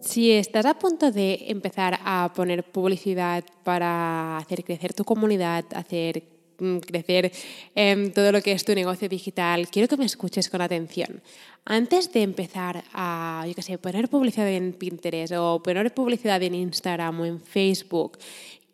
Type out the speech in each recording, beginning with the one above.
Si estás a punto de empezar a poner publicidad para hacer crecer tu comunidad, hacer mm, crecer em, todo lo que es tu negocio digital, quiero que me escuches con atención. Antes de empezar a, poner publicidad en Pinterest o poner publicidad en Instagram o en Facebook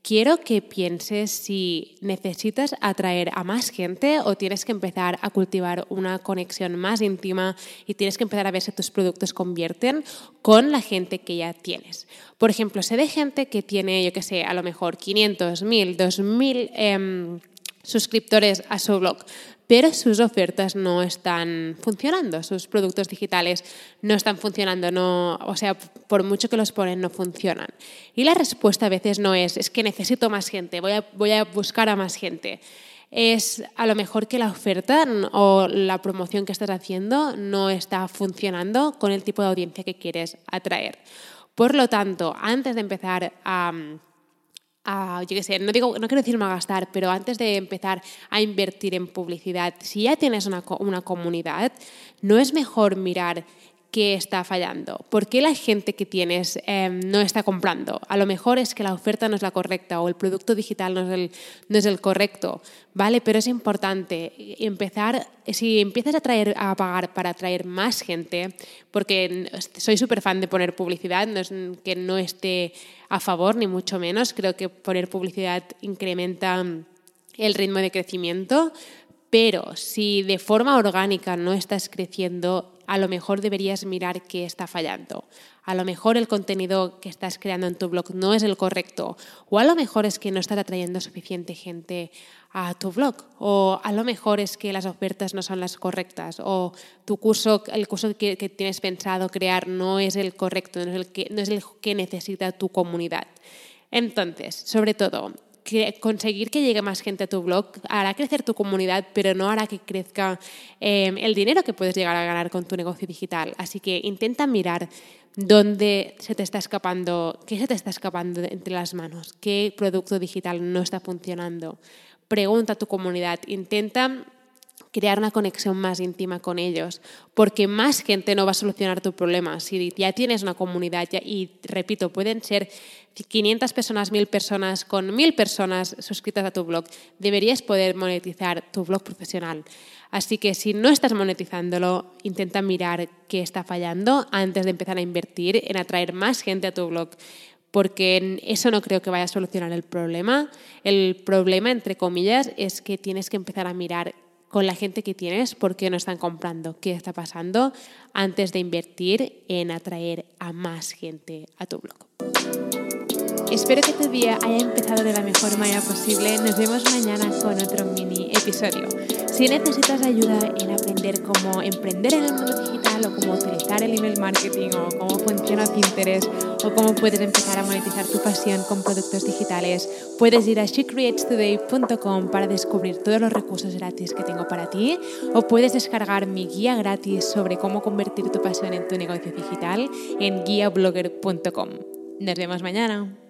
quiero que pienses si necesitas atraer a más gente o tienes que empezar a cultivar una conexión más íntima y tienes que empezar a ver si tus productos convierten con la gente que ya tienes. Por ejemplo, sé de gente que tiene, yo qué sé, a lo mejor 500, 1000, 2000 suscriptores a su blog, pero sus ofertas no están funcionando, sus productos digitales no están funcionando, no, o sea, por mucho que los ponen no funcionan. Y la respuesta a veces no es, es que necesito más gente, voy a, voy a buscar a más gente. Es a lo mejor que la oferta o la promoción que estás haciendo no está funcionando con el tipo de audiencia que quieres atraer. Por lo tanto, antes de empezar a yo qué sé, no, digo, no quiero decir gastar, pero antes de empezar a invertir en publicidad, si ya tienes una, una comunidad, ¿no es mejor mirar qué está fallando? ¿Por qué la gente que tienes em, no está comprando? A lo mejor es que la oferta no es la correcta o el producto digital no es el, no es el correcto, ¿vale? Pero es importante empezar, si empiezas a, traer, a pagar para atraer más gente, porque soy súper fan de poner publicidad, no es que no esté a favor ni mucho menos, creo que poner publicidad incrementa el ritmo de crecimiento, pero si de forma orgánica no estás creciendo, a lo mejor deberías mirar qué está fallando. A lo mejor el contenido que estás creando en tu blog no es el correcto. O a lo mejor es que no estás atrayendo suficiente gente a tu blog. O a lo mejor es que las ofertas no son las correctas. O tu curso, el curso que, tienes pensado crear no es el correcto, no es el que, no es el que necesita tu comunidad. Entonces, sobre todo, conseguir que llegue más gente a tu blog hará crecer tu comunidad, pero no hará que crezca em, el dinero que puedes llegar a ganar con tu negocio digital. Así que intenta mirar dónde se te está escapando, qué se te está escapando entre las manos, qué producto digital no está funcionando. Pregunta a tu comunidad, intenta crear una conexión más íntima con ellos, porque más gente no va a solucionar tu problema. Si ya tienes una comunidad, y repito, pueden ser 500 personas, 1000 personas, con 1000 personas suscritas a tu blog, deberías poder monetizar tu blog profesional. Así que si no estás monetizándolo, intenta mirar qué está fallando antes de empezar a invertir en atraer más gente a tu blog porque eso no creo que vaya a solucionar el problema. El problema, entre comillas, es que tienes que empezar a mirar con la gente que tienes, por qué no están comprando, qué está pasando, antes de invertir en atraer a más gente a tu blog. Espero que tu día haya empezado de la mejor manera posible. Nos vemos mañana con otro mini episodio. Si necesitas ayuda en aprender cómo emprender en el mundo digital o cómo utilizar el email marketing o cómo funciona Pinterest o cómo puedes empezar a monetizar tu pasión con productos digitales, puedes ir a shecreatestoday.com para descubrir todos los recursos gratis que tengo para ti o puedes descargar mi guía gratis sobre cómo convertir tu pasión en tu negocio digital en guiablogger.com. Nos vemos mañana.